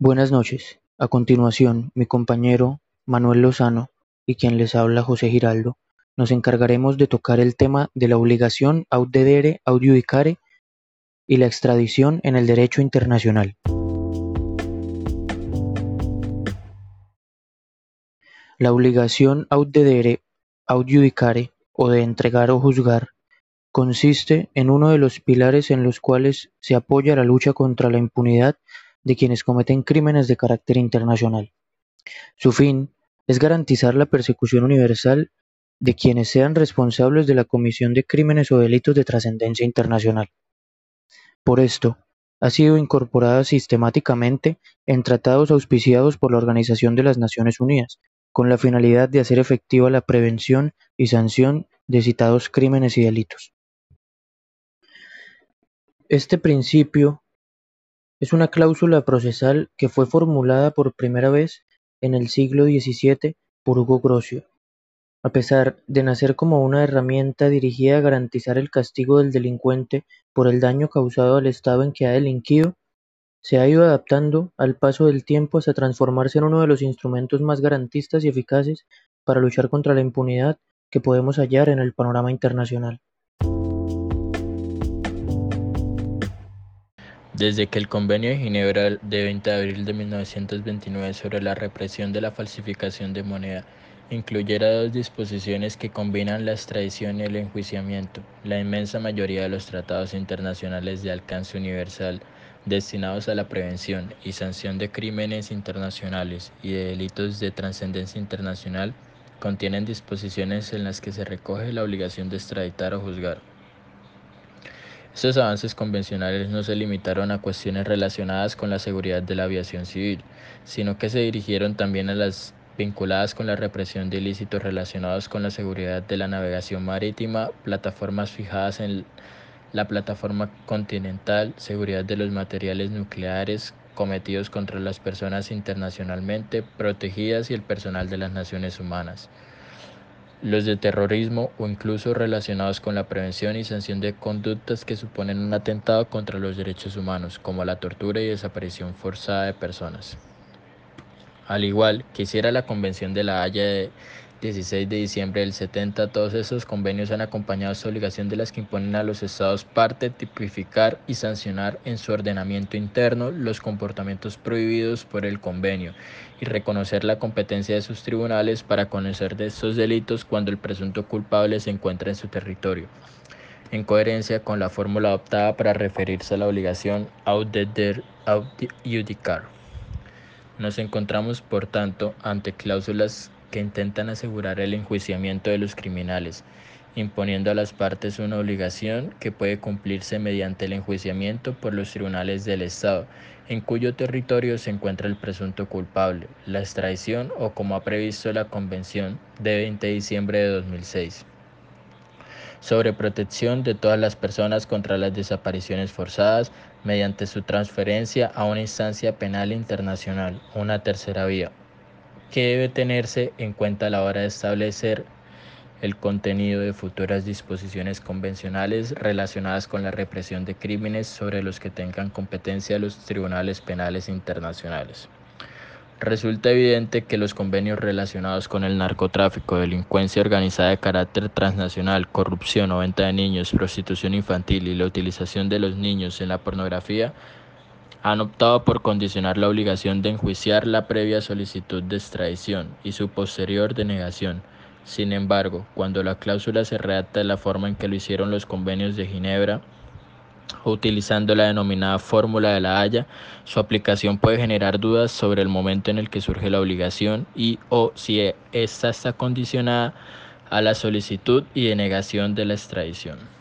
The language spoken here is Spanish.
Buenas noches. A continuación, mi compañero Manuel Lozano y quien les habla José Giraldo, nos encargaremos de tocar el tema de la obligación aut dedere aut judicare y la extradición en el derecho internacional. La obligación aut dedere aut judicare o de entregar o juzgar consiste en uno de los pilares en los cuales se apoya la lucha contra la impunidad de quienes cometen crímenes de carácter internacional. Su fin es garantizar la persecución universal de quienes sean responsables de la comisión de crímenes o delitos de trascendencia internacional. Por esto, ha sido incorporada sistemáticamente en tratados auspiciados por la Organización de las Naciones Unidas, con la finalidad de hacer efectiva la prevención y sanción de citados crímenes y delitos. Este principio es una cláusula procesal que fue formulada por primera vez en el siglo XVII por Hugo Grocio. A pesar de nacer como una herramienta dirigida a garantizar el castigo del delincuente por el daño causado al Estado en que ha delinquido, se ha ido adaptando al paso del tiempo hasta transformarse en uno de los instrumentos más garantistas y eficaces para luchar contra la impunidad que podemos hallar en el panorama internacional. Desde que el Convenio de Ginebra de 20 de abril de 1929 sobre la represión de la falsificación de moneda incluyera dos disposiciones que combinan la extradición y el enjuiciamiento, la inmensa mayoría de los tratados internacionales de alcance universal destinados a la prevención y sanción de crímenes internacionales y de delitos de trascendencia internacional contienen disposiciones en las que se recoge la obligación de extraditar o juzgar. Estos avances convencionales no se limitaron a cuestiones relacionadas con la seguridad de la aviación civil, sino que se dirigieron también a las vinculadas con la represión de ilícitos relacionados con la seguridad de la navegación marítima, plataformas fijadas en la plataforma continental, seguridad de los materiales nucleares cometidos contra las personas internacionalmente protegidas y el personal de las Naciones Humanas los de terrorismo o incluso relacionados con la prevención y sanción de conductas que suponen un atentado contra los derechos humanos, como la tortura y desaparición forzada de personas. Al igual que la Convención de la Haya de 16 de diciembre del 70, todos esos convenios han acompañado esta obligación de las que imponen a los estados parte tipificar y sancionar en su ordenamiento interno los comportamientos prohibidos por el convenio y reconocer la competencia de sus tribunales para conocer de estos delitos cuando el presunto culpable se encuentra en su territorio, en coherencia con la fórmula adoptada para referirse a la obligación aut judicar. Nos encontramos, por tanto, ante cláusulas que intentan asegurar el enjuiciamiento de los criminales, imponiendo a las partes una obligación que puede cumplirse mediante el enjuiciamiento por los tribunales del Estado, en cuyo territorio se encuentra el presunto culpable, la extradición o como ha previsto la Convención de 20 de diciembre de 2006 sobre protección de todas las personas contra las desapariciones forzadas mediante su transferencia a una instancia penal internacional, una tercera vía que debe tenerse en cuenta a la hora de establecer el contenido de futuras disposiciones convencionales relacionadas con la represión de crímenes sobre los que tengan competencia los tribunales penales internacionales. Resulta evidente que los convenios relacionados con el narcotráfico, delincuencia organizada de carácter transnacional, corrupción o venta de niños, prostitución infantil y la utilización de los niños en la pornografía han optado por condicionar la obligación de enjuiciar la previa solicitud de extradición y su posterior denegación. Sin embargo, cuando la cláusula se redacta de la forma en que lo hicieron los convenios de Ginebra, utilizando la denominada fórmula de la Haya, su aplicación puede generar dudas sobre el momento en el que surge la obligación y o si ésta está condicionada a la solicitud y denegación de la extradición.